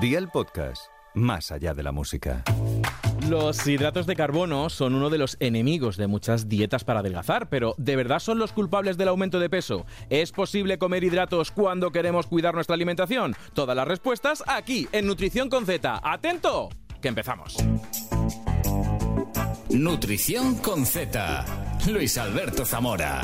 Día el podcast, más allá de la música. Los hidratos de carbono son uno de los enemigos de muchas dietas para adelgazar, pero ¿de verdad son los culpables del aumento de peso? ¿Es posible comer hidratos cuando queremos cuidar nuestra alimentación? Todas las respuestas aquí, en Nutrición con Z. ¡Atento! Que empezamos. Nutrición con Z. Luis Alberto Zamora.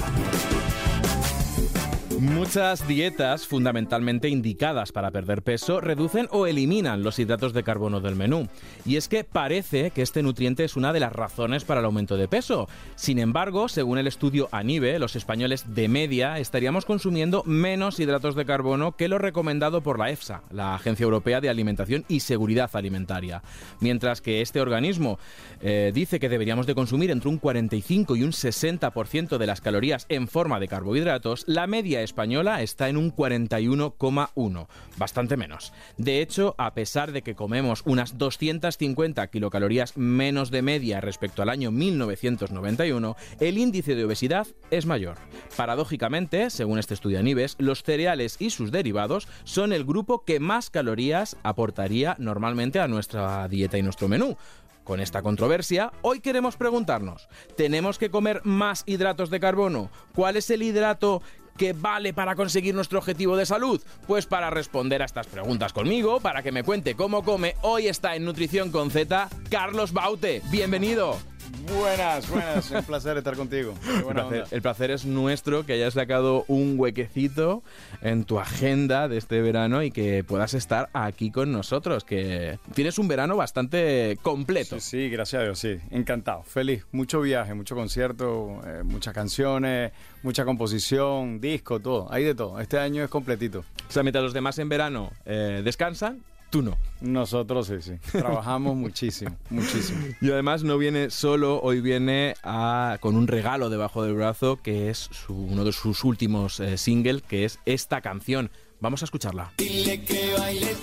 Muchas dietas, fundamentalmente indicadas para perder peso, reducen o eliminan los hidratos de carbono del menú. Y es que parece que este nutriente es una de las razones para el aumento de peso. Sin embargo, según el estudio ANIBE, los españoles de media estaríamos consumiendo menos hidratos de carbono que lo recomendado por la EFSA, la Agencia Europea de Alimentación y Seguridad Alimentaria. Mientras que este organismo eh, dice que deberíamos de consumir entre un 45 y un 60% de las calorías en forma de carbohidratos, la media española está en un 41,1, bastante menos. De hecho, a pesar de que comemos unas 250 kilocalorías menos de media respecto al año 1991, el índice de obesidad es mayor. Paradójicamente, según este estudio Anibes, los cereales y sus derivados son el grupo que más calorías aportaría normalmente a nuestra dieta y nuestro menú. Con esta controversia, hoy queremos preguntarnos, ¿tenemos que comer más hidratos de carbono? ¿Cuál es el hidrato que vale para conseguir nuestro objetivo de salud? Pues para responder a estas preguntas conmigo, para que me cuente cómo come, hoy está en Nutrición con Z Carlos Baute. Bienvenido. Buenas, buenas, un placer estar contigo. El placer, el placer, es nuestro que hayas sacado un huequecito en tu agenda de este verano y que puedas estar aquí con nosotros, que tienes un verano bastante completo. Sí, sí gracias a Dios, sí, encantado, feliz, mucho viaje, mucho concierto, eh, muchas canciones, mucha composición, disco, todo, hay de todo, este año es completito. O sea, mientras los demás en verano eh, descansan, Tú no. Nosotros sí, sí. Trabajamos muchísimo, muchísimo. Y además no viene solo, hoy viene a, con un regalo debajo del brazo, que es su, uno de sus últimos eh, singles, que es esta canción. Vamos a escucharla. Dile que baile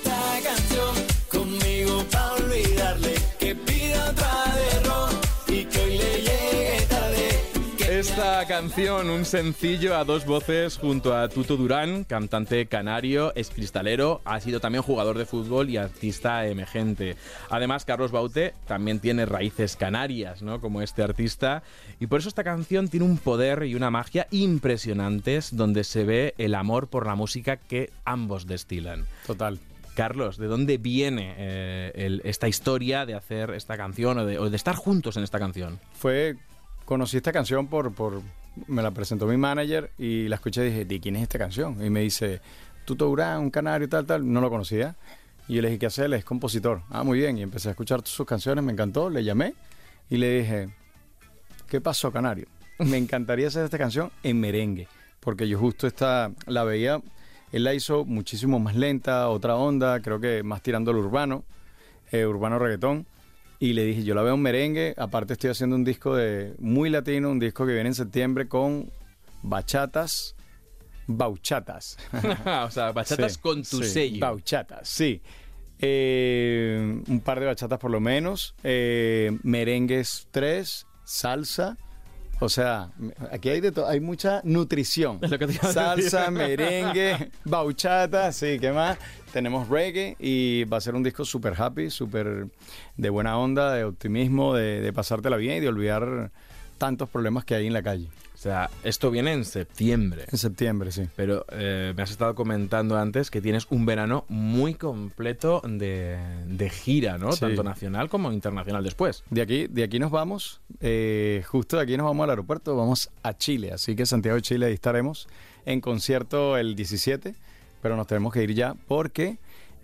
Esta canción, un sencillo a dos voces junto a Tuto Durán, cantante canario, es cristalero, ha sido también jugador de fútbol y artista emergente. Además, Carlos Baute también tiene raíces canarias, ¿no? Como este artista. Y por eso esta canción tiene un poder y una magia impresionantes donde se ve el amor por la música que ambos destilan. Total. Carlos, ¿de dónde viene eh, el, esta historia de hacer esta canción o de, o de estar juntos en esta canción? Fue conocí esta canción por, por, me la presentó mi manager y la escuché y dije, ¿de quién es esta canción? Y me dice, Tuto Durán, un canario, tal, tal, no lo conocía. Y yo le dije, ¿qué hace él? Es compositor. Ah, muy bien. Y empecé a escuchar sus canciones, me encantó, le llamé y le dije, ¿qué pasó, canario? Me encantaría hacer esta canción en merengue, porque yo justo esta la veía, él la hizo muchísimo más lenta, otra onda, creo que más tirando al urbano, eh, urbano reggaetón. Y le dije, yo la veo en merengue, aparte estoy haciendo un disco de muy latino, un disco que viene en septiembre con bachatas, bauchatas. o sea, bachatas Sí, con tu sí, sello. Bauchatas, sí. Eh, un par de bachatas por lo menos, eh, merengues tres, salsa. O sea, aquí hay de todo, hay mucha nutrición. Es lo que Salsa, merengue, bauchata, sí, ¿qué más? Tenemos reggae y va a ser un disco súper happy, súper de buena onda, de optimismo, de, de pasártela bien y de olvidar tantos problemas que hay en la calle. O sea, esto viene en septiembre. En septiembre, sí. Pero eh, me has estado comentando antes que tienes un verano muy completo de, de gira, ¿no? Sí. Tanto nacional como internacional después. De aquí, de aquí nos vamos, eh, justo de aquí nos vamos al aeropuerto, vamos a Chile, así que Santiago de Chile ahí estaremos en concierto el 17, pero nos tenemos que ir ya porque,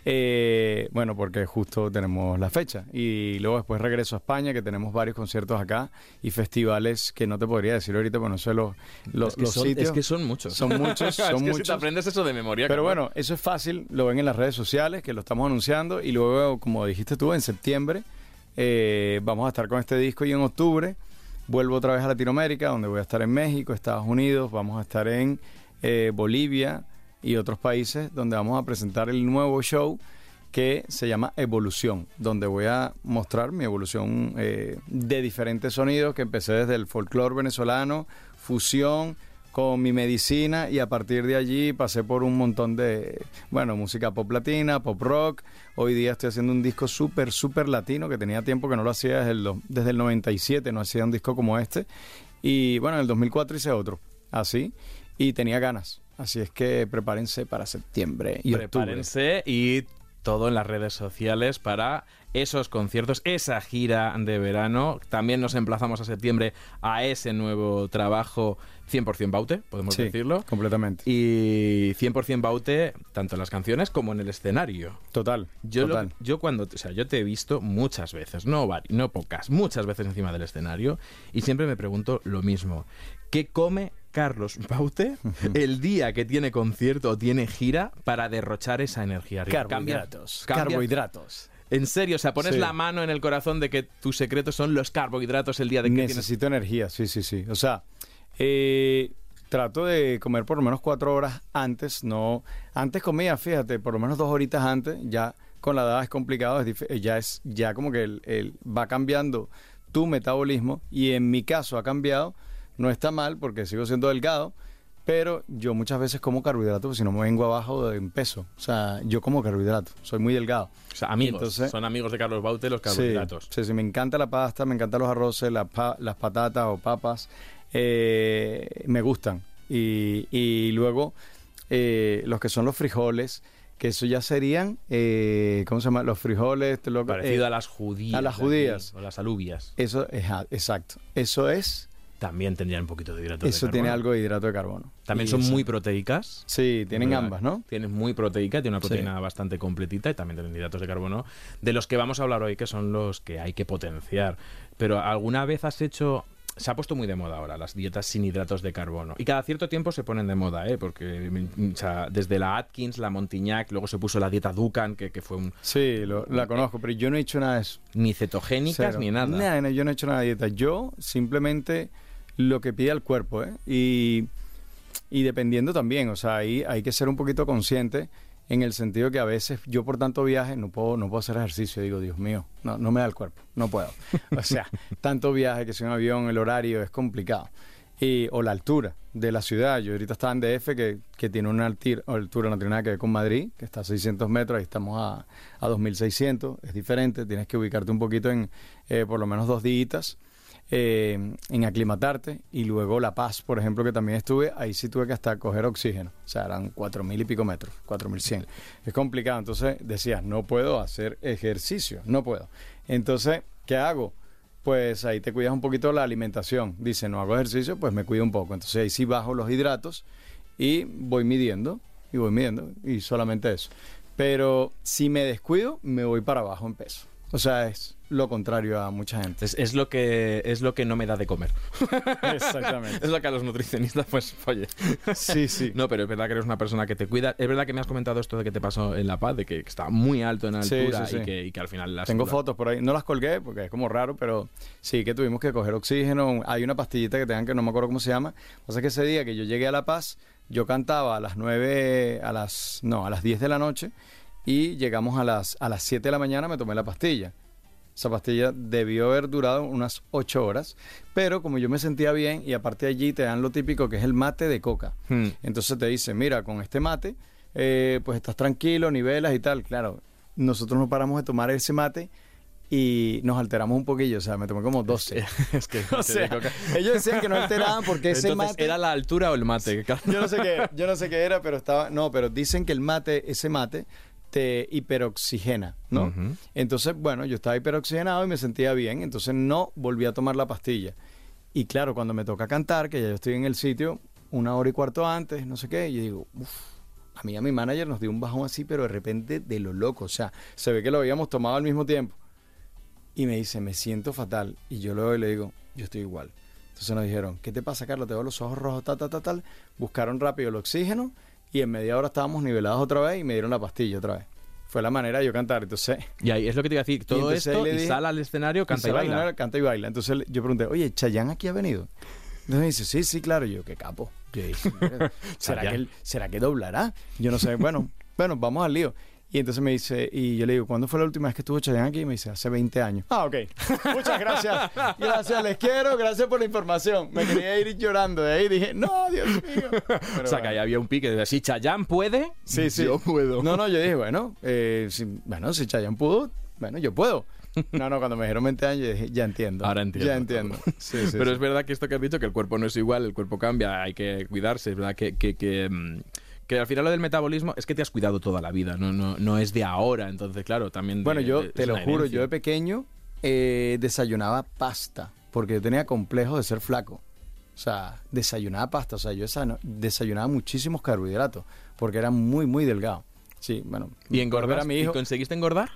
eh, bueno, porque justo tenemos la fecha y luego después regreso a España que tenemos varios conciertos acá y festivales que no te podría decir ahorita, bueno, no sé los, los, es, que los son, sitios. es que son muchos. Son muchos, son es que muchos. Si te aprendes eso de memoria. Pero bueno, eso es fácil, lo ven en las redes sociales, que lo estamos anunciando, y luego, como dijiste tú, en septiembre eh, vamos a estar con este disco y en octubre vuelvo otra vez a Latinoamérica, donde voy a estar en México, Estados Unidos, vamos a estar en eh, Bolivia y otros países, donde vamos a presentar el nuevo show que se llama Evolución, donde voy a mostrar mi evolución eh, de diferentes sonidos que empecé desde el folclore venezolano, fusión, con mi medicina y a partir de allí pasé por un montón de, bueno, música pop latina, pop rock. Hoy día estoy haciendo un disco súper, súper latino que tenía tiempo que no lo hacía desde el, desde el 97, no hacía un disco como este. Y bueno, en el 2004 hice otro, así, y tenía ganas. Así es que prepárense para septiembre y. Prepárense y todo en las redes sociales para esos conciertos, esa gira de verano. También nos emplazamos a septiembre a ese nuevo trabajo 100% Baute, podemos Sí, decirlo. completamente. Y 100% Baute, tanto en las canciones como en el escenario. Total, Yo, lo- total. yo cuando, o sea, yo te he visto muchas veces, no no pocas, muchas veces encima del escenario y siempre me pregunto lo mismo. ¿Qué come Carlos Baute el día que tiene concierto o tiene gira para derrochar esa energía? Carbohidratos. cambia- Carbohidratos. En serio, o sea, pones Sí. la mano en el corazón de que tus secretos son los carbohidratos el día de que tienes... Necesito energía, sí, sí, sí. O sea, eh, trato de comer por lo menos cuatro horas antes. No, antes comía, fíjate, por lo menos dos horitas antes. Ya con la edad es complicado, es dif- eh, ya es ya como que el, el- va cambiando tu metabolismo y en mi caso ha cambiado. No está mal porque sigo siendo delgado. Pero yo muchas veces como carbohidratos, porque si no me vengo abajo en peso. O sea, yo como carbohidratos, soy muy delgado. O sea, amigos, Entonces- son amigos de Carlos Baute los carbohidratos. Sí, sí, me encanta la pasta, me encantan los arroces, las, pa- las patatas o papas. eh, me gustan. Y, y luego eh, los que son los frijoles, que eso ya serían, eh, ¿cómo se llama? Los frijoles. te lo- Parecido a las judías. a las aquí, judías. o las alubias. Eso es, exacto. Eso es, También tendrían un poquito de hidrato de eso tiene carbono. algo de hidrato de carbono. También Y son eso- muy proteicas. Sí, tienen ¿verdad? ambas, ¿no? Tienes muy proteica, tiene una Sí. proteína bastante completita y también tienen hidratos de carbono, de los que vamos a hablar hoy, que son los que hay que potenciar. Pero ¿alguna vez has hecho... Se ha puesto muy de moda ahora las dietas sin hidratos de carbono. Y cada cierto tiempo se ponen de moda, ¿eh? Porque o sea, desde la Atkins, la Montignac, luego se puso la dieta Dukan, que, que fue un, Sí, lo- la conozco, pero yo no he hecho nada de eso. ni cetogénicas Cero. ni nada. Nada, no, yo no he hecho nada de dieta. Yo simplemente lo que pide el cuerpo, ¿eh? Y, y dependiendo también, o sea, ahí hay que ser un poquito consciente en el sentido que a veces yo por tanto viaje no puedo, no puedo hacer ejercicio. Digo, Dios mío, no, no me da el cuerpo, no puedo. O sea, tanto viaje que sea un avión, el horario es complicado. Y, o la altura de la ciudad. Yo ahorita estaba en DF, que, que tiene una altir- altura, no tiene nada que ver con Madrid, que está a 600 metros, ahí estamos a, a 2600, es diferente, tienes que ubicarte un poquito en eh, por lo menos dos días eh, en aclimatarte. Y luego La Paz, por ejemplo, que también estuve, ahí sí tuve que hasta coger oxígeno, o sea, eran 4000 y pico metros, 4100. Es complicado, entonces decías, no puedo hacer ejercicio, no puedo. Entonces, ¿qué hago? pues ahí te cuidas un poquito la alimentación. Dice, no hago ejercicio, pues me cuido un poco. Entonces ahí sí bajo los hidratos y voy midiendo, y voy midiendo, y solamente eso. Pero si me descuido, me voy para abajo en peso. O sea, es lo contrario a mucha gente. Es, es lo que, es lo que no me da de comer. Exactamente. es lo que a los nutricionistas, pues, oye. Sí, sí. No, pero es verdad que eres una persona que te cuida. Es verdad que me has comentado esto de que te pasó en La Paz, de que está muy alto en altura sí, sí. Y, que, y que al final... las Tengo fotos por ahí. No las colgué porque es como raro, pero sí que tuvimos que coger oxígeno. Hay una pastillita que tengan que no me acuerdo cómo se llama. Pasa que ese día que yo llegué a La Paz, yo cantaba a las 9, a las, no, a las 10 de la noche y llegamos a las, a las 7 de la mañana, me tomé la pastilla. Esa pastilla debió haber durado unas 8 horas, pero como yo me sentía bien y aparte de allí te dan lo típico que es el mate de coca. Hmm. Entonces te dice, mira, con este mate, eh, pues estás tranquilo, nivelas y tal. Claro, nosotros no paramos de tomar ese mate y nos alteramos un poquillo, o sea, me tomé como 12. es que... o sea, ellos decían que no alteraban porque ese Entonces, mate... ¿era la altura o el mate? Yo no sé qué era, yo no sé qué era, pero estaba... No, pero dicen que el mate, ese mate, te hiperoxigena, ¿no? Entonces, bueno, yo estaba hiperoxigenado y me sentía bien, entonces no volví a tomar la pastilla. Y claro, cuando me toca cantar, que ya yo estoy en el sitio una hora y cuarto antes, no sé qué, y yo digo, uff, a mí a mi manager nos dio un bajón así, pero de repente de lo loco, o sea, se ve que lo habíamos tomado al mismo tiempo. Y me dice, me siento fatal. Y yo luego le digo, yo estoy igual. Entonces nos dijeron, ¿qué te pasa, Carlos? Te veo los ojos rojos, tal, tal, tal, tal. Buscaron rápido el oxígeno y en media hora estábamos nivelados otra vez y me dieron la pastilla otra vez. Fue la manera de yo cantar. Entonces, Y ahí es lo que te iba a decir. Todo esto y sale al escenario, canta y, baila. escenario, Canta y baila. Entonces yo pregunté, oye, ¿Chayán aquí ha venido? Entonces me dice, sí, sí, claro. Y yo, qué capo. Yo dije, "Mira, ¿será, que, ¿Será que doblará? Yo no sé. Bueno, bueno, vamos al lío. Y entonces me dice, y yo le digo, ¿cuándo fue la última vez que estuvo Chayanne aquí? Y me dice, hace 20 años. Ah, ok. Muchas gracias. Gracias, les quiero. Gracias por la información. Me quería ir llorando de ahí. Dije, no, Dios mío. Pero o sea, que ahí bueno. había un pique de si Chayanne puede, Sí, sí. yo puedo. No, no, yo dije, bueno, eh, si, bueno, si Chayanne pudo, bueno, yo puedo. No, no, cuando me dijeron 20 años, yo dije, ya entiendo. Ahora entiendo Ya entiendo. Sí, sí, Pero sí. es verdad que esto que has dicho, que el cuerpo no es igual, el cuerpo cambia, hay que cuidarse, es verdad que, que, que, mm, que al final lo del metabolismo es que te has cuidado toda la vida, no, no, no es de ahora, entonces claro, también... Bueno, de- yo de- te lo juro, yo de pequeño eh, desayunaba pasta, porque yo tenía complejo de ser flaco. O sea, desayunaba pasta, o sea, yo esa- desayunaba muchísimos carbohidratos, porque era muy, muy delgado. Sí, bueno. ¿Y engordar? a mi hijo, ¿Y conseguiste engordar?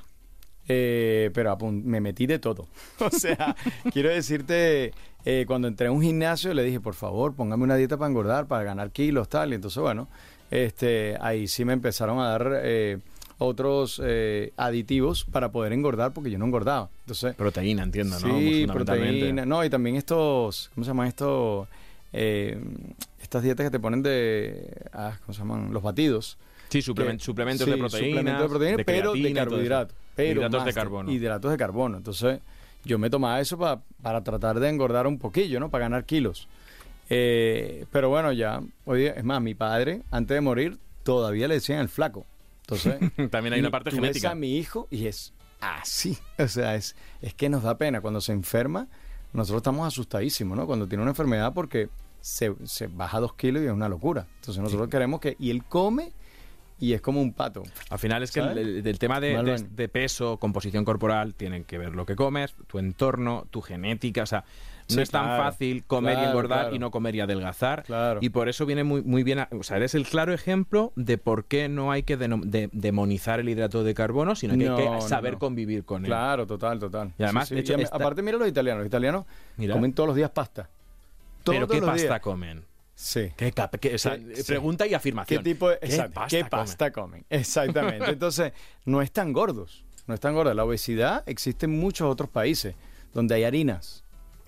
eh, pero me metí de todo. O sea, quiero decirte, eh, cuando entré a un gimnasio le dije, por favor, póngame una dieta para engordar, para ganar kilos, tal. Y entonces, bueno, este, ahí sí me empezaron a dar eh, otros eh, aditivos para poder engordar, porque yo no engordaba. Entonces, Proteína, entiendo, ¿no? sí, proteína. No, y también estos, ¿cómo se llaman estos? Eh, estas dietas que te ponen de, ah, ¿cómo se llaman? Los batidos. Sí, suplemen- que- suplementos sí, de proteína. suplementos de proteína, pero de creatina todo eso. carbohidratos. Pero Hidratos de carbono. Hidratos de carbono. Entonces, yo me tomaba eso pa- para tratar de engordar un poquillo, ¿no? Para ganar kilos. Eh, pero bueno, ya, día- es más, mi padre, antes de morir, todavía le decían el flaco. Entonces, También hay una parte tú ves genética. a mi hijo y es así. O sea, es, es que nos da pena. Cuando se enferma, nosotros estamos asustadísimos, ¿no? Cuando tiene una enfermedad porque se, se baja dos kilos y es una locura. Entonces nosotros queremos que... Y él come y es como un pato. Al final es que el, tema de, de peso, composición corporal, tienen que ver lo que comes, tu entorno, tu genética. O sea, no es tan claro. fácil comer y engordar claro. y no comer y adelgazar. Claro. Y por eso viene muy, muy bien. a- o sea, eres el claro ejemplo de por qué no hay que de- demonizar el hidrato de carbono, sino que No, hay que saber no. convivir con él. Claro, total, total. Y además, de hecho, esta- aparte mira los italianos. Los italianos Mira. comen todos los días pasta. Todos Pero ¿qué los pasta días. comen? Sí. ¿Qué, cap- qué- o sea, ¿Qué- sí. pregunta y ¿Qué afirmación. tipo de, ¿Qué exacto, pasta ¿qué comen? pasta comen? Exactamente. Entonces, no están gordos. No están gordos. La obesidad existe en muchos otros países donde hay harinas.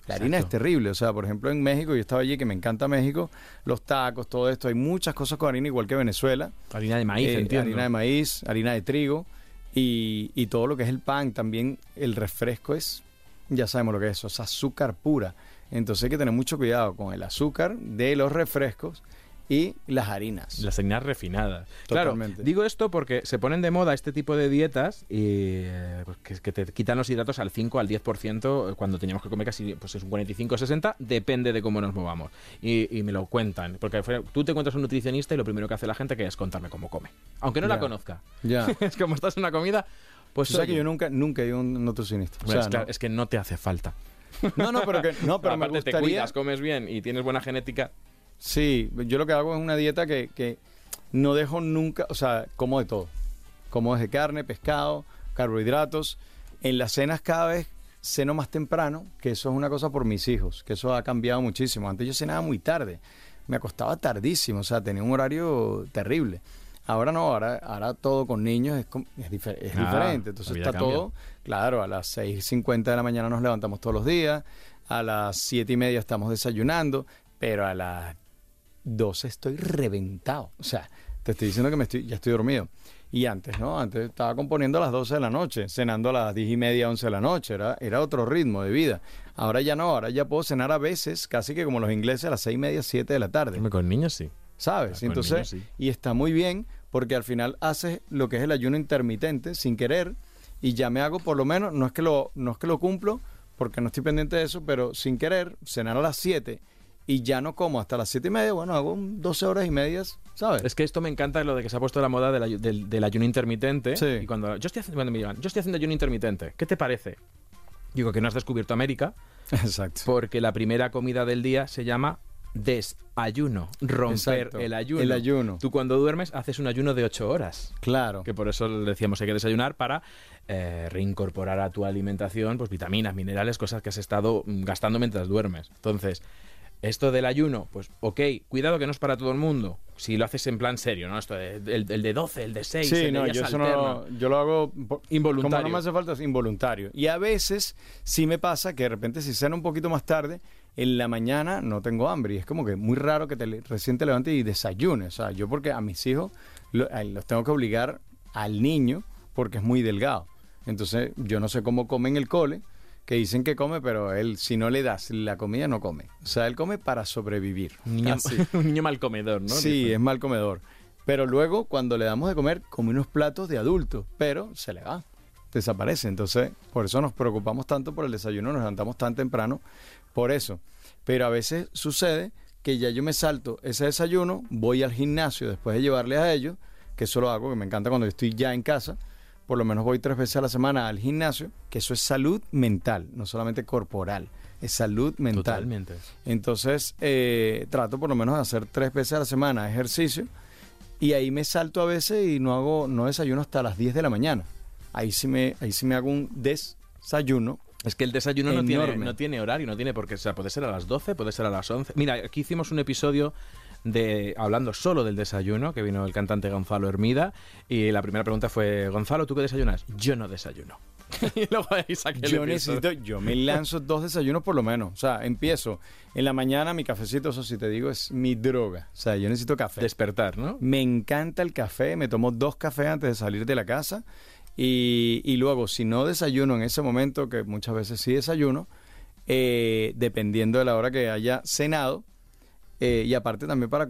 La harina es terrible. O sea, por ejemplo, en México, yo estaba allí, que me encanta México, los tacos, todo esto. Hay muchas cosas con harina, igual que Venezuela. Harina de maíz, Eh, entiendo. Harina de maíz, harina de trigo y, y todo lo que es el pan. También el refresco es, ya sabemos lo que es eso, es azúcar pura. Entonces hay que tener mucho cuidado con el azúcar de los refrescos y las harinas. Las harinas refinadas. Totalmente. Claro, digo esto porque se ponen de moda este tipo de dietas y, eh, pues, que, que te quitan los hidratos al 5 al 10% cuando teníamos que comer casi pues es un 45 60, depende de cómo nos movamos. Y, y me lo cuentan, porque tú te encuentras un nutricionista y lo primero que hace la gente que es contarme cómo come, aunque no la conozca. Ya. es como estás en una comida, pues o sea que yo nunca, nunca he ido a un nutricionista. O bueno, sea, es, claro, no. es que no te hace falta. no, no, pero, que, no, pero me Aparte te gustaría... cuidas, comes bien y tienes buena genética. Sí, yo lo que hago es una dieta que, que no dejo nunca, o sea, como de todo. Como desde carne, pescado, carbohidratos. En las cenas cada vez ceno más temprano, que eso es una cosa por mis hijos, que eso ha cambiado muchísimo. Antes yo cenaba muy tarde, me acostaba tardísimo, o sea, tenía un horario terrible. Ahora no, ahora, ahora todo con niños es, es, difer- es Ah, diferente. Entonces está cambia. todo, claro, a las 6.50 de la mañana nos levantamos todos los días, a las siete y media estamos desayunando, pero a las 12 estoy reventado. O sea, te estoy diciendo que me estoy, ya estoy dormido. Y antes, ¿no? Antes estaba componiendo a las 12 de la noche, cenando a las 10 y media, 11 de la noche. Era, era otro ritmo de vida. Ahora ya no, ahora ya puedo cenar a veces, casi que como los ingleses, a las 6 y media, 7 de la tarde. Con niños sí. ¿Sabes? con Entonces, niños, sí. y está muy bien porque al final haces lo que es el ayuno intermitente sin querer y ya me hago por lo menos, no es que lo, no es que lo cumplo porque no estoy pendiente de eso, pero sin querer, cenar a las 7 y ya no como hasta las 7 y media, bueno, hago un 12 horas y medias, ¿sabes? Es que esto me encanta lo de que se ha puesto la moda del, del- del ayuno intermitente. Sí. Y cuando yo estoy haciendo, cuando me digan, yo estoy haciendo ayuno intermitente, ¿qué te parece? Digo que no has descubierto América Exacto. porque la primera comida del día se llama desayuno, romper Exacto. el ayuno. El ayuno. Tú cuando duermes haces un ayuno de 8 horas. Claro. Que por eso le decíamos hay que desayunar para eh, reincorporar a tu alimentación pues vitaminas, minerales, cosas que has estado mm, gastando mientras duermes. Entonces, esto del ayuno, pues ok, cuidado que no es para todo el mundo. Si lo haces en plan serio, ¿no? Esto de- el, el de 12, el de 6, Sí, el no, yo eso no, yo lo hago por- Involuntario. Como no me hace falta, es involuntario. Y a veces sí me pasa que de repente si ceno un poquito más tarde, en la mañana no tengo hambre. Y es como que muy raro que te recién te levantes y desayunes. O sea, yo porque a mis hijos lo- los tengo que obligar al niño porque es muy delgado. Entonces, yo no sé cómo come en el cole, que dicen que come, pero él, si no le das la comida, no come. O sea, él come para sobrevivir. Un niño, Así. un niño mal comedor, ¿no? Sí, es mal comedor. Pero luego, cuando le damos de comer, come unos platos de adulto, pero se le va, desaparece. Entonces, por eso nos preocupamos tanto por el desayuno, nos levantamos tan temprano, por eso. Pero a veces sucede que ya yo me salto ese desayuno, voy al gimnasio después de llevarle a ellos, que eso lo hago, que me encanta cuando estoy ya en casa, por lo menos voy tres veces a la semana al gimnasio, que eso es salud mental, no solamente corporal, es salud mental. Totalmente. Entonces, eh, trato por lo menos de hacer tres veces a la semana ejercicio y ahí me salto a veces y no hago, no desayuno hasta las 10 de la mañana. Ahí sí me, ahí sí me hago un desayuno. Es que el desayuno no tiene, no tiene horario, no tiene por qué. O sea, puede ser a las 12, puede ser a las 11. Mira, aquí hicimos un episodio de hablando solo del desayuno, que vino el cantante Gonzalo Hermida, y la primera pregunta fue, Gonzalo, ¿tú qué desayunas? Yo no desayuno. y luego Yo necesito, yo me lanzo dos desayunos por lo menos. O sea, empiezo en la mañana mi cafecito, eso sí te digo, es mi droga. O sea, yo necesito café. Despertar, ¿no? Me encanta el café, me tomo dos cafés antes de salir de la casa y, y luego si no desayuno en ese momento, que muchas veces sí desayuno, eh, dependiendo de la hora que haya cenado, eh, y aparte también para,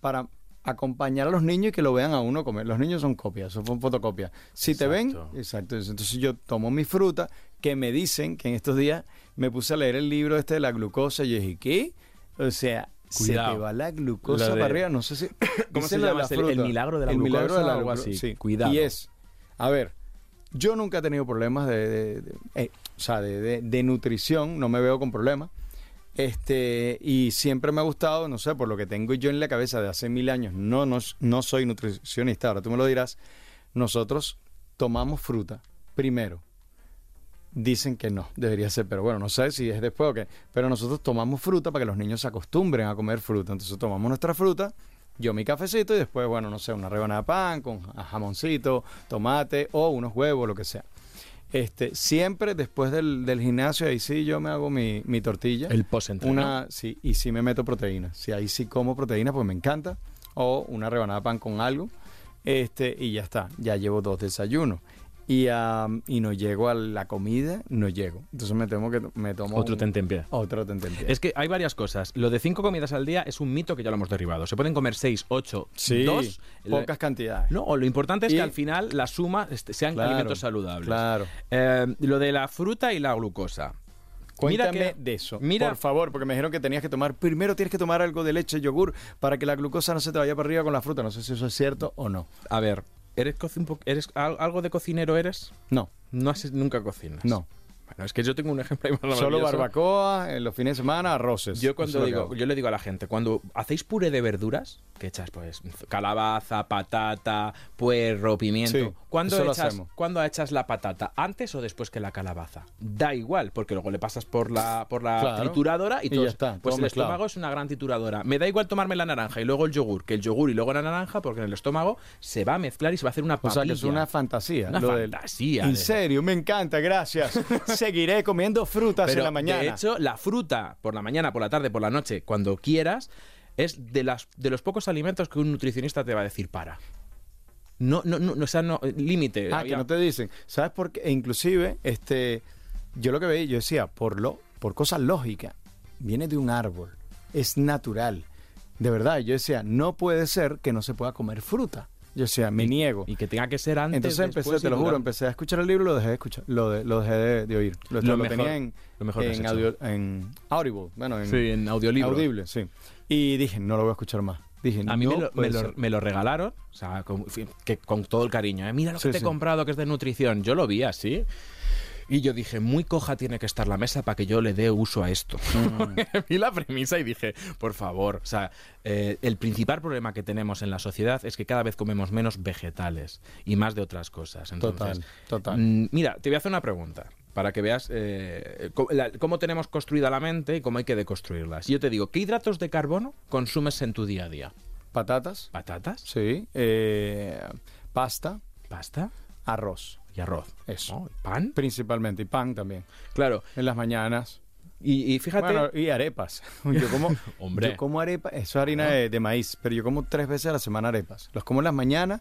para acompañar a los niños y que lo vean a uno comer. Los niños son copias, son fotocopias. Si te ven, Exacto. entonces yo tomo mi fruta, que me dicen que en estos días me puse a leer el libro este de la glucosa y yo dije, ¿qué? O sea, se Cuidado. te va la glucosa de- para arriba, no sé si... ¿Cómo se llama? la ¿El- el milagro de la El milagro de la o algo así? sí. Cuidado. Y es, a ver, yo nunca he tenido problemas de, de- de- eh, o sea, de nutrición, no me veo con problemas. Este, y siempre me ha gustado, no sé, por lo que tengo yo en la cabeza de hace mil años, no, no, no soy nutricionista, ahora tú me lo dirás, nosotros tomamos fruta primero. Dicen que no, debería ser, pero bueno, no sé si es después o qué. Pero nosotros tomamos fruta para que los niños se acostumbren a comer fruta. Entonces tomamos nuestra fruta, yo mi cafecito y después, bueno, no sé, una rebanada de pan con jamoncito, tomate o unos huevos, lo que sea. Este, siempre después del, del gimnasio, ahí sí yo me hago mi, mi tortilla. El post-entreno. Una, sí, y sí me meto proteína. Si ahí sí como proteína, pues me encanta. O una rebanada de pan con algo. Este, y ya está. Ya llevo dos desayunos. Y, y no llego a la comida, no llego. Entonces me temo que me tomo Otro tentempié. Otro tentempié. Es que hay varias cosas. Lo de cinco comidas al día es un mito que ya lo hemos derribado. Se pueden comer seis, ocho, sí, dos. pocas cantidades. No, lo importante es Y- que al final la suma este, sean Claro, alimentos saludables. Claro. Eh, lo de la fruta y la glucosa. Mira Cuéntame que- de eso, mira- por favor, porque me dijeron que tenías que tomar, primero tienes que tomar algo de leche, yogur, para que la glucosa no se te vaya para arriba con la fruta. No sé si eso es cierto o no. A ver, ¿eres, un algo de cocinero eres? No, No haces nunca cocinas. no. Bueno, es que yo tengo un ejemplo ahí más Solo barbacoa, en los fines de semana, arroces. Yo cuando digo, yo le digo a la gente, cuando hacéis puré de verduras, que echas pues calabaza, patata, puerro, pimiento, Sí, ¿cuándo echas, hacemos. ¿cuándo echas la patata? ¿Antes o después que la calabaza? Da igual, porque luego le pasas por la, por la Claro. trituradora y, Y todo ya es- está, Pues todo el mezclado. estómago es una gran trituradora. Me da igual tomarme la naranja y luego el yogur, que el yogur y luego la naranja, porque en el estómago se va a mezclar y se va a hacer una O papilla. sea, que es una fantasía. Una lo del- fantasía En serio, me encanta, gracias. Seguiré comiendo frutas Pero en la mañana. de hecho, la fruta por la mañana, por la tarde, por la noche, cuando quieras, es de las de los pocos alimentos que un nutricionista te va a decir para. No, no, no, o sea, no, límite. Ah, Había- que no te dicen. ¿Sabes por qué? E inclusive, este, yo lo que veía, yo decía, por lo, por cosas lógicas, viene de un árbol, es natural. De verdad, yo decía, no puede ser que no se pueda comer fruta. Yo decía, me niego. Y que tenga que ser antes. Entonces empecé, después te y lo juro, durante. empecé a escuchar el libro, lo dejé de escuchar, lo, de- lo dejé de, de oír. Lo, Lo lo mejor- tenía en, mejor audio, en Audible, bueno, en, Sí, en audiolibro. Audible, sí. Y dije, no lo voy a escuchar más. Dije, A mí no me, lo, me lo- me lo regalaron, o sea, con, que, con todo el cariño. ¿eh? Mira lo que Sí, te he sí. comprado, que es de nutrición. Yo lo vi así. Y yo dije, muy coja tiene que estar la mesa para que yo le dé uso a esto. Mm. Vi la premisa y dije, por favor, o sea, eh, el principal problema que tenemos en la sociedad es que cada vez comemos menos vegetales y más de otras cosas. Entonces, Total, total. mm, mira, te voy a hacer una pregunta para que veas eh, la- cómo tenemos construida la mente y cómo hay que deconstruirlas. Yo te digo, ¿qué hidratos de carbono consumes en tu día a día? Patatas, ¿Patatas? sí. eh, pasta, ¿Pasta? arroz, y arroz. Eso. ¿no? ¿Pan? principalmente. Y pan también. Claro. En las mañanas. Y, y fíjate. Bueno, y arepas. Yo como, Hombre. yo como arepas, eso es harina de, de maíz, pero yo como tres veces a la semana arepas. Los como en las mañanas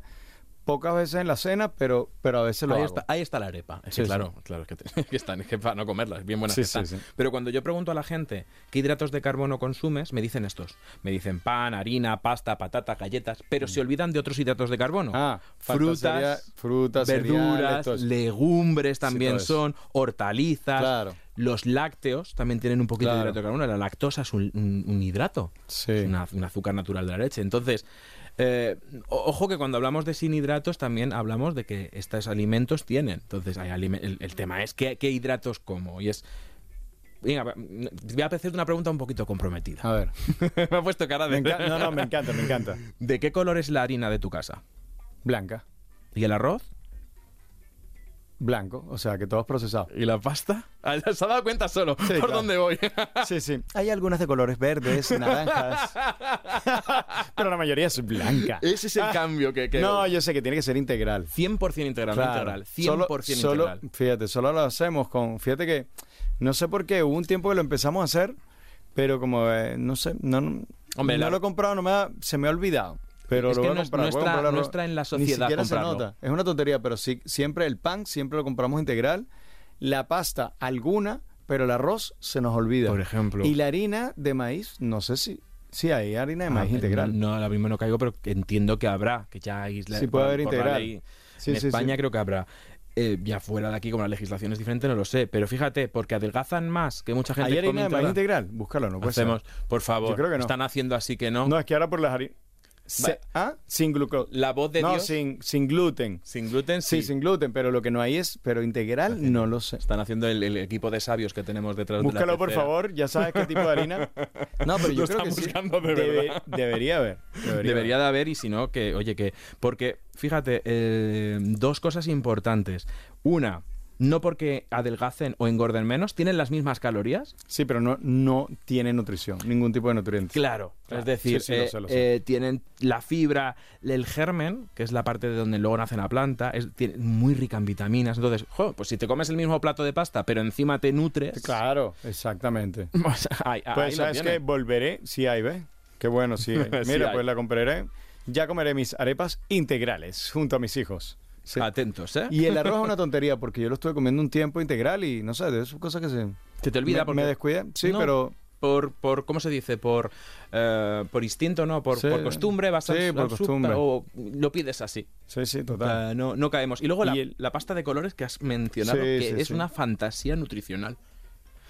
pocas veces en la cena, pero, pero a veces lo Ahí hago. está, ahí está la arepa. Es que Sí, claro, claro, es que, están, es que para no comerla, es bien buena Sí, que están. Pero cuando yo pregunto a la gente qué hidratos de carbono consumes, me dicen estos. Me dicen pan, harina, pasta, patata, galletas, pero se olvidan de otros hidratos de carbono. Mm. Ah, frutas, frutas, verduras, legumbres también son, hortalizas. Claro. Los lácteos también tienen un poquito de hidrato de carbono. La lactosa es un, un- un hidrato. Sí. Es una- un azúcar natural de la leche. Entonces, eh, ojo que cuando hablamos de sin hidratos también hablamos de que estos alimentos tienen. Entonces, hay el, el tema es ¿qué, qué hidratos como. Y es... Venga, voy a hacer una pregunta un poquito comprometida. A ver. me ha puesto cara de... no, no, me encanta, me encanta. ¿De qué color es la harina de tu casa? Blanca, ¿Y el arroz? Blanco, o sea, que todo es procesado. ¿Y la pasta? Ah, Se ha dado cuenta solo Sí, por claro. dónde voy. Sí, sí. Hay algunas de colores verdes, naranjas. pero la mayoría es blanca. Ese es el cambio que... que- No, yo sé que tiene que ser integral. 100% integral, no Claro. integral. 100% Solo- integral. solo- fíjate, solo lo hacemos con. Fíjate que no sé por qué, hubo un tiempo que lo empezamos a hacer, pero como eh, no sé, no, no Hombre, no la- lo he comprado, no me ha- se me ha olvidado. Pero Es lo que voy a no es- comprar. no voy a está- comprarlo. no está en la Ni sociedad siquiera se nota. Es una tontería, pero sí, siempre el pan siempre lo compramos integral. La pasta, alguna, pero el arroz se nos olvida. Por ejemplo. Y la harina de maíz, no sé si. Sí, hay harina de maíz Ah, integral. No, ahora mismo no caigo, pero entiendo que habrá, que ya hay Sí, puede haber integral. Sí, en sí, España sí. creo que habrá. Eh, ya fuera de aquí, como la legislación es diferente, no lo sé. Pero fíjate, porque adelgazan más que mucha gente ¿Hay harina de maíz integral? Búscalo, no puede ser. Hacemos, por favor. Yo creo que no. Están haciendo así que no. No, es que ahora por las harinas. Se- ¿Ah? Sin glucosa. La voz de no, Dios. sin, sin gluten. Sin gluten, Sí, sí. sin gluten, pero lo que no hay es, pero integral, no lo sé. Están haciendo el, el equipo de sabios que tenemos detrás de la Búscalo, por favor, ya sabes qué tipo de harina. No, pero yo Lo creo que sí. buscando de Debe-. Debería haber. Debería, Debería haber. de haber y si no, que, oye, que... Porque, fíjate, eh, dos cosas importantes. Una, no porque adelgacen o engorden menos, tienen las mismas calorías. Sí, pero no, no tiene nutrición, ningún tipo de nutrientes. Claro. Claro. Es decir, Sí, sí, lo eh, sé, lo sé. eh, tienen la fibra, el germen, que es la parte de donde luego nace la planta, es tiene muy rica en vitaminas. Entonces, jo, pues si te comes el mismo plato de pasta, pero encima te nutres... Claro, exactamente. pues, ahí- ahí Pues sabes que volveré, sí hay, ¿ves? Qué bueno, sí hay. Mira, hay. pues la compraré. Ya comeré mis arepas integrales junto a mis hijos. Sí. Atentos, ¿eh? Y el arroz es una tontería porque yo lo estuve comiendo un tiempo integral y no sé, esas cosas que se... Se te olvida me, porque... me descuidé. Sí, No, pero... por, por ¿cómo se dice? Por, eh, por instinto, ¿no? Por, Sí. por costumbre vas al, Sí, por al súper costumbre. o lo pides así. Sí, sí, total. no, no caemos. Y luego la, el- la pasta de colores que has mencionado, Sí, que es una fantasía nutricional.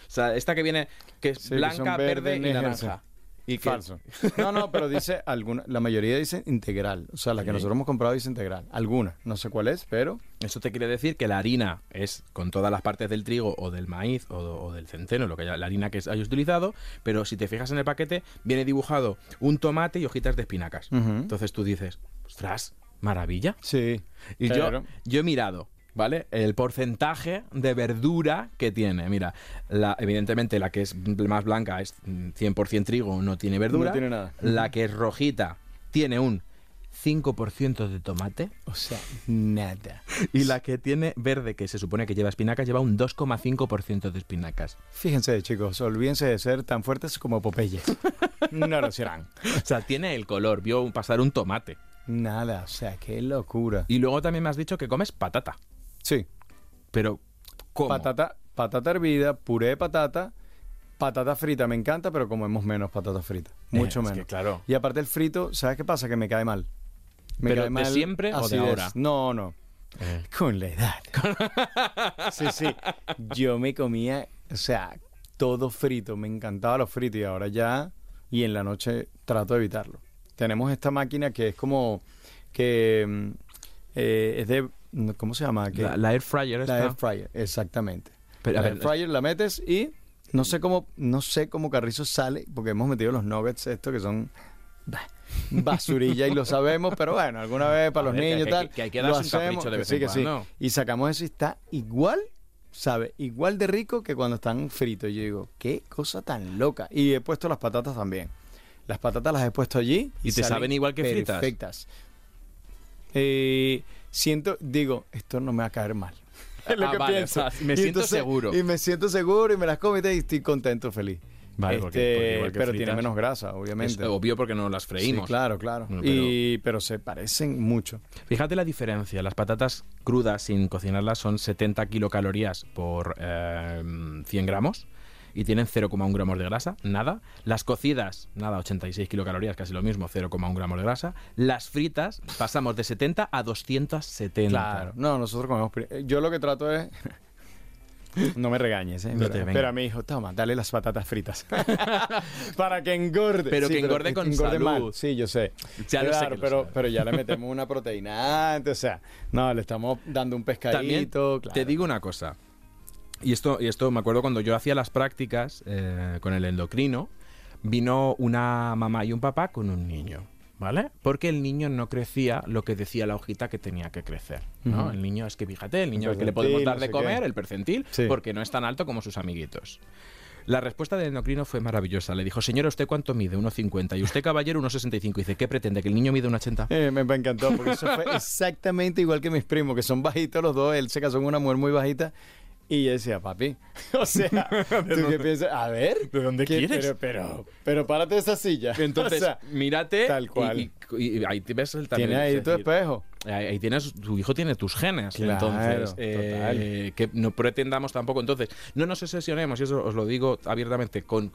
O sea, esta que viene, que es que blanca, verde, verde, y naranja. Y que- Falso. No, no, pero dice alguna, la mayoría dice integral. O sea, la que Sí. nosotros hemos comprado dice integral. Alguna, no sé cuál es, pero Eso te quiere decir que la harina es con todas las partes del trigo o del maíz o, o del centeno, lo que haya- la harina que hayas utilizado, pero si te fijas en el paquete, viene dibujado un tomate y hojitas de espinacas. Entonces tú dices, ostras, maravilla. sí. Y yo, yo he mirado, ¿vale? El porcentaje de verdura que tiene. Mira, la, evidentemente la que es más blanca es mm, 100% trigo, no tiene verdura. No tiene nada. La que es rojita tiene un 5% de tomate. O sea, nada. Y la que tiene verde, que se supone que lleva espinacas, lleva un 2,5% de espinacas. Fíjense, chicos, olvídense de ser tan fuertes como Popeye. No lo serán. O sea, tiene el color, vio pasar un tomate. Nada, o sea, qué locura. Y luego también me has dicho que comes patata. Sí, Pero, ¿cómo? patata, patata hervida, puré de patata, patata frita. Me encanta, pero comemos menos patata frita. Mucho Eh, es menos. que, claro. Y aparte el frito, ¿sabes qué pasa? Que me cae mal. Me ¿Pero cae de mal siempre o de ahora? No, no. Con la edad. sí, sí. Yo me comía, o sea, todo frito. Me encantaba los fritos y ahora ya, y en la noche trato de evitarlo. Tenemos esta máquina que es como, que mm, eh, es de, ¿cómo se llama? La, la air fryer la air fryer, exactamente. Pero, la ver, air fryer la metes y no sé cómo, no sé cómo Carrizo sale, porque hemos metido los nuggets estos que son basurilla y lo sabemos, pero bueno, alguna vez para A los niños y tal, que hay que lo darse un capricho hacemos, de que sí, que sí. Y sacamos eso y está igual, ¿sabe? Igual de rico que cuando están fritos. Y yo digo, qué cosa tan loca. Y he puesto las patatas también. Las patatas las he puesto allí. ¿Y te salen saben igual que fritas? Perfectas. Eh, siento, digo, esto no me va a caer mal. Es lo Ah, que vale, pienso. o sea, me Y siento seguro. Y me siento seguro y me las como y estoy contento, feliz. Vale, porque- Este, porque pero tiene fritas, menos grasa, Es obviamente. obvio porque no las freímos. Sí, claro, claro. Pero- Y, pero se parecen mucho. Fíjate la diferencia. Las patatas crudas sin cocinarlas son 70 kilocalorías por eh, 100 gramos y tienen 0,1 gramos de grasa, nada. Las cocidas, nada, 86 kilocalorías, casi lo mismo, 0,1 gramos de grasa. Las fritas pasamos de 70 a 270. Claro. No, nosotros comemos. eh, Yo lo que trato es. No me regañes, ¿eh? No pero, pero a mi hijo, toma, dale las patatas fritas. Para que engorde. Pero que engorde con salud. mal. Sí, yo sé. Ya lo sé claro, que pero, pero ya le metemos una proteína antes, o sea, no, le estamos dando un pescadito. También claro. te digo una cosa. Y esto, y esto me acuerdo cuando yo hacía las prácticas eh, con el endocrino, vino una mamá y un papá con un niño, ¿vale? Porque el niño no crecía lo que decía la hojita que tenía que crecer, ¿no? El niño es que fíjate, el niño El que le podemos dar no de sé comer, qué. el percentil, Sí. porque no es tan alto como sus amiguitos. La respuesta del endocrino fue maravillosa. Le dijo, señora, ¿usted cuánto mide? 1,50. Y usted, caballero, 1,65. Dice, ¿qué pretende? ¿Que el niño mide 1,80? Eh, me, me encantó, porque eso fue exactamente igual que mis primos, que son bajitos los dos. Él se casó con una mujer muy bajita. Y yo decía, papi, o sea, ¿tú qué piensas? A ver, ¿De dónde ¿qué- quieres? Pero, pero, pero párate de esa silla. Entonces, O sea, mírate tal cual. Y, y- y ahí te ves el también. tiene ahí es tu espejo. Ahí, ahí tienes, tu hijo tiene tus genes. Claro, entonces, eh, que no pretendamos tampoco. Entonces, no nos obsesionemos, y eso os lo digo abiertamente, con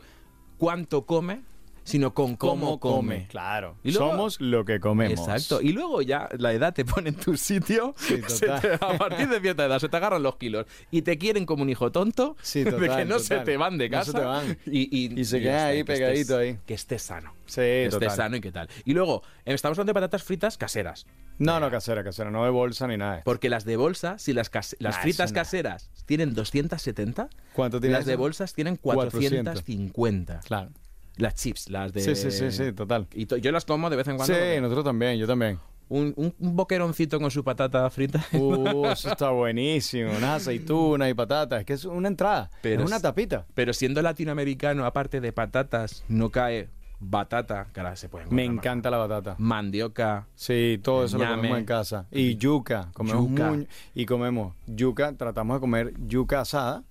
cuánto come, sino con cómo, come. Claro. Y luego- Somos lo que comemos. Exacto. Y luego ya la edad te pone en tu sitio. Sí, se total. te- a partir de cierta edad se te agarran los kilos y te quieren como un hijo tonto Sí, de que no se te van de No casa. se te van. Y, Y se ya quedan está, ahí que estés- pegadito ahí. Que estés sano. Sí, que estés sano y qué tal. Y luego, eh, estamos hablando de patatas fritas caseras. No, no, casera, casera. No de bolsa ni nada. Porque las de bolsa, si las, case- las Nah, fritas no. caseras tienen 270, ¿Cuánto tiene las de bolsas tienen 400. 450. Claro. Las chips, las de... Sí, sí, sí, sí, total. Y to- yo las como de vez en cuando. Sí, porque nosotros también, yo también. un, un, un boqueroncito con su patata frita. Uh, eso está buenísimo. Unas aceitunas y patatas. Es que es una entrada. Pero es una tapita. Pero siendo latinoamericano, aparte de patatas, no cae batata, ahora se puede Me más. encanta la batata. Mandioca. Sí, todo eso lo comemos en casa. Y yuca, comemos Yuca. muy- y comemos yuca, tratamos de comer yuca asada,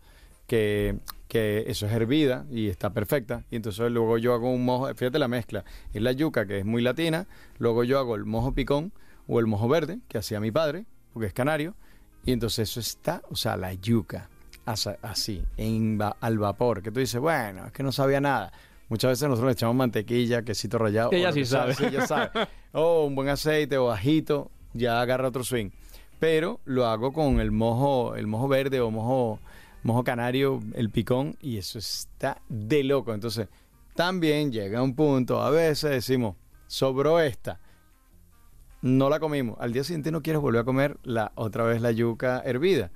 que, que eso es hervida y está perfecta. Y entonces luego yo hago un mojo, fíjate la mezcla, es la yuca que es muy latina, luego yo hago el mojo picón o el mojo verde, que hacía mi padre, porque es canario, y entonces eso está, o sea, la yuca, así, en al vapor, que tú dices, bueno, es que no sabía nada. Muchas veces nosotros le echamos mantequilla, quesito rallado. Ella sí sea, sabe. sí, sabe. O un buen aceite o ajito, ya agarra otro swing. Pero lo hago con el mojo, el mojo verde o mojo, mojo canario, el picón, y eso está de loco. Entonces, también llega un punto, a veces decimos, sobró esta. No la comimos. Al día siguiente no quieres volver a comer la otra vez la yuca hervida.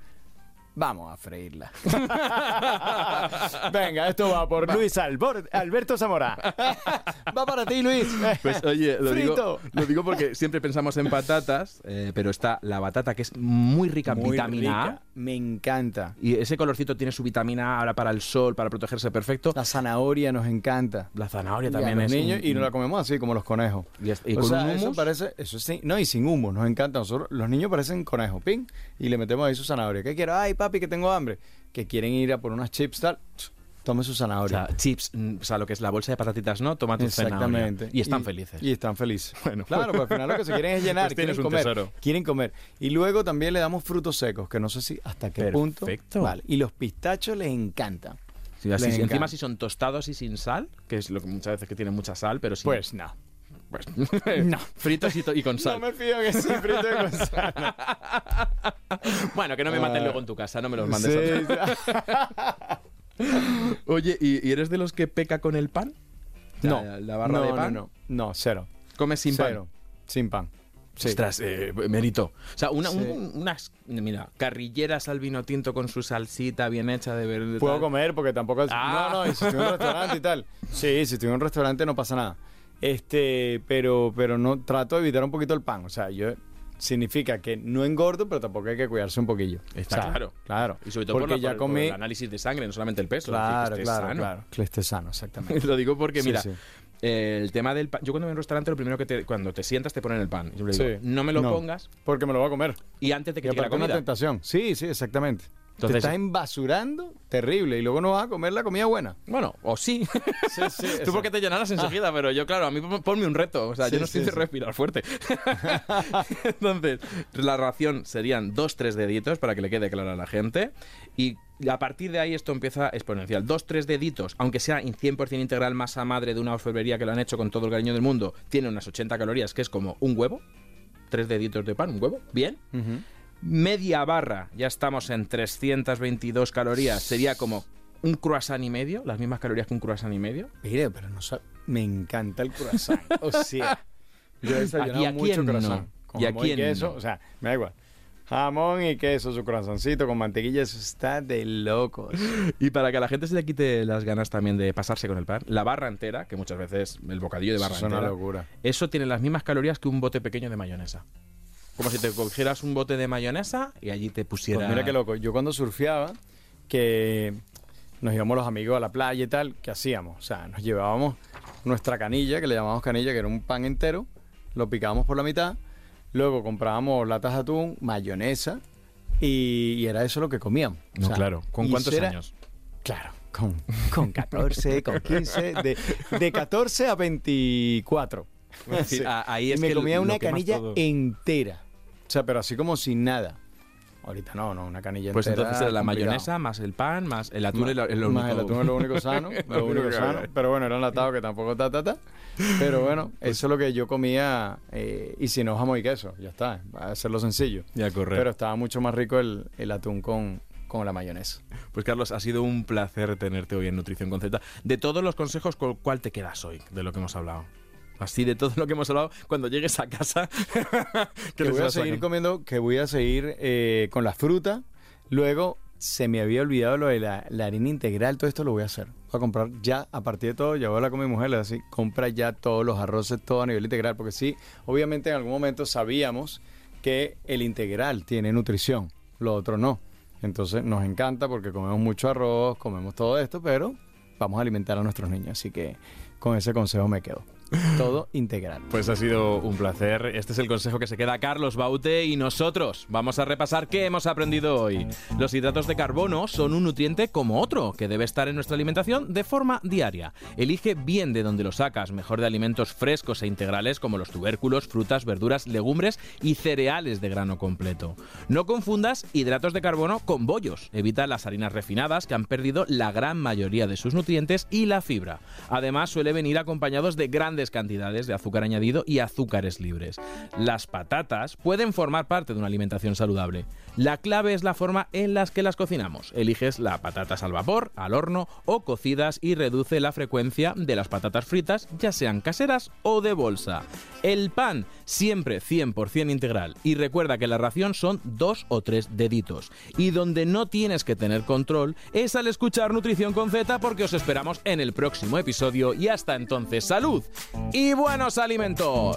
Vamos a freírla. Venga, esto va por Luis Albor- Alberto Zamora. va para ti, Luis. Pues oye, lo digo, Frito. lo digo porque siempre pensamos en patatas, eh, pero está la batata que es muy rica en Muy vitamina rica. Me encanta. A. Y ese colorcito tiene su vitamina A ahora para el sol, para protegerse perfecto. La zanahoria nos encanta. La zanahoria Y a también los es. niños, un- y nos la comemos así como los conejos. Y es- y o con sea, un eso hummus. parece, eso sí, no, y sin humo, nos encanta. Nosotros, los niños parecen conejos, ping, y le metemos ahí su zanahoria. ¿Qué quiero? Ay, papi, que tengo hambre. Que quieren ir a por unas chips, tal. Tome su O zanahoria. sea, chips, mm, o sea, lo que es la bolsa de patatitas, ¿no? Toma tu zanahoria. Exactamente. Y están felices. Y están felices. Bueno. claro, pues al final lo que se quieren es llenar, Pues quieren un comer. tesoro. Quieren comer. Y luego también le damos frutos secos, que no sé si hasta qué punto. Perfecto. Vale. Y los pistachos les encantan. Sí, así- Les encima si son tostados y sin sal, que es lo que muchas veces que tienen mucha sal, pero sin, Pues no. pues, No. fritos y, con sal. No me fío que sí, frito y con sal. Bueno, que no me maten Ah. luego en tu casa, no me los mandes. a- Sí, sí. Oye, ¿y, y eres de los que peca con el pan? No. La, la barra no, de pan. No, no, no, cero. ¿Comes sin cero. Sin pan. Sí. Ostras, eh, mérito. O sea, una- Sí. un- unas, mira, carrilleras al vino tinto con su salsita bien hecha de verde. Puedo tal. comer porque tampoco... es- Ah. No, no, y si estoy en un restaurante y tal. Sí, si estoy en un restaurante no pasa nada. Este, pero, pero no trato de evitar un poquito el pan. O sea, yo significa que no engordo, pero tampoco hay que cuidarse un poquillo. Está O sea, claro. Claro. Y sobre todo porque por, ya por- por comí... el análisis de sangre, no solamente el peso. es Claro, que claro, sano. claro. Que esté sano, exactamente. Lo digo porque, Sí, mira, sí. eh, el tema del pan. Yo cuando voy a un restaurante, lo primero que te, cuando te sientas te ponen el pan. Yo le digo, Sí. no me lo No. pongas Porque me lo voy a comer. y antes de que llegue la aparte una comida. tentación. Sí, sí, exactamente. Te Entonces, estás embasurando terrible y luego no vas a comer la comida buena. bueno, o sí. Sí, sí, Tú porque te llenarás enseguida, pero yo, claro, a mí pon- ponme un reto. O sea, yo Sí, no estoy de respirar fuerte. Entonces, la ración serían dos, tres deditos para que le quede claro a la gente. Y a partir de ahí esto empieza exponencial. Dos, tres deditos, aunque sea en 100% integral masa madre de una orfebrería que lo han hecho con todo el cariño del mundo, tiene unas 80 calorías, que es como un huevo. Tres deditos de pan, un huevo. Bien. Media barra, ya estamos en 322 calorías. Sería como un croissant y medio, las mismas calorías que un croissant y medio. Mire, pero no sa- me encanta el croissant. O sea, yo he desayunado ¿Y a mucho quién no? croissant. Con ¿Y a jamón y quién queso, no? o sea, me da igual. Jamón y queso, su croissancito con mantequilla, eso está de locos. Y para que a la gente se le quite las ganas también de pasarse con el pan, la barra entera, que muchas veces el bocadillo de barra Eso es una entera, locura. eso tiene las mismas calorías que un bote pequeño de mayonesa. Como si te cogieras un bote de mayonesa y allí te pusiera... Pues mira qué loco. Yo cuando surfeaba, que nos íbamos los amigos a la playa y tal, ¿qué hacíamos? O sea, nos llevábamos nuestra canilla, que le llamamos canilla, que era un pan entero, lo picábamos por la mitad, luego comprábamos latas de atún, mayonesa, y, y era eso lo que comíamos. O No, sea, claro. ¿Con cuántos era- años? Claro, con, con 14, con 15, de, de 14 a 24. Sí, a- ahí es y me que comía una canilla entera. Sea, pero así como sin nada. Ahorita no, no, una canilla Pues entera. entonces era la complicado. mayonesa, más el pan, más el atún, es lo, es lo más único... el atún es lo único sano, Lo único sano. Pero bueno, era enlatado que tampoco ta, ta, ta. Pero bueno, Pues eso es lo que yo comía. eh, y si no, jamón y queso, ya está. Va a hacerlo sencillo. Ya, correcto. Pero estaba mucho más rico el, el atún con, con la mayonesa. Pues Carlos, ha sido un placer tenerte hoy en Nutrición con Z. De todos los consejos, ¿con cuál te quedas hoy de lo que hemos hablado? Así de todo lo que hemos hablado, cuando llegues a casa, Que les voy a seguir comiendo, que voy a seguir eh, con la fruta. Luego se me había olvidado lo de la, la harina integral, todo esto lo voy a hacer. Voy a comprar ya, a partir de todo, ya voy a hablar con mi mujer, le voy a decir, compra ya todos los arroces, todo a nivel integral, porque sí, obviamente en algún momento sabíamos que el integral tiene nutrición, lo otro no. Entonces nos encanta porque comemos mucho arroz, comemos todo esto, pero vamos a alimentar a nuestros niños, así que con ese consejo me quedo. Todo integral. Pues ha sido un placer. Este es el consejo que se queda Carlos Baute y nosotros vamos a repasar qué hemos aprendido hoy. Los hidratos de carbono son un nutriente como otro que debe estar en nuestra alimentación de forma diaria. Elige bien de dónde lo sacas, mejor de alimentos frescos e integrales como los tubérculos, frutas, verduras, legumbres y cereales de grano completo. No confundas hidratos de carbono con bollos. Evita las harinas refinadas que han perdido la gran mayoría de sus nutrientes y la fibra. Además suele venir acompañados de grandes cantidades de azúcar añadido y azúcares libres. Las patatas pueden formar parte de una alimentación saludable. La clave es la forma en las que las cocinamos. Eliges las patatas al vapor, al horno o cocidas y reduce la frecuencia de las patatas fritas, ya sean caseras o de bolsa. El pan, siempre 100% integral. Y recuerda que la ración son dos o tres deditos. Y donde no tienes que tener control es al escuchar Nutrición con Z porque os esperamos en el próximo episodio y hasta entonces salud y buenos alimentos.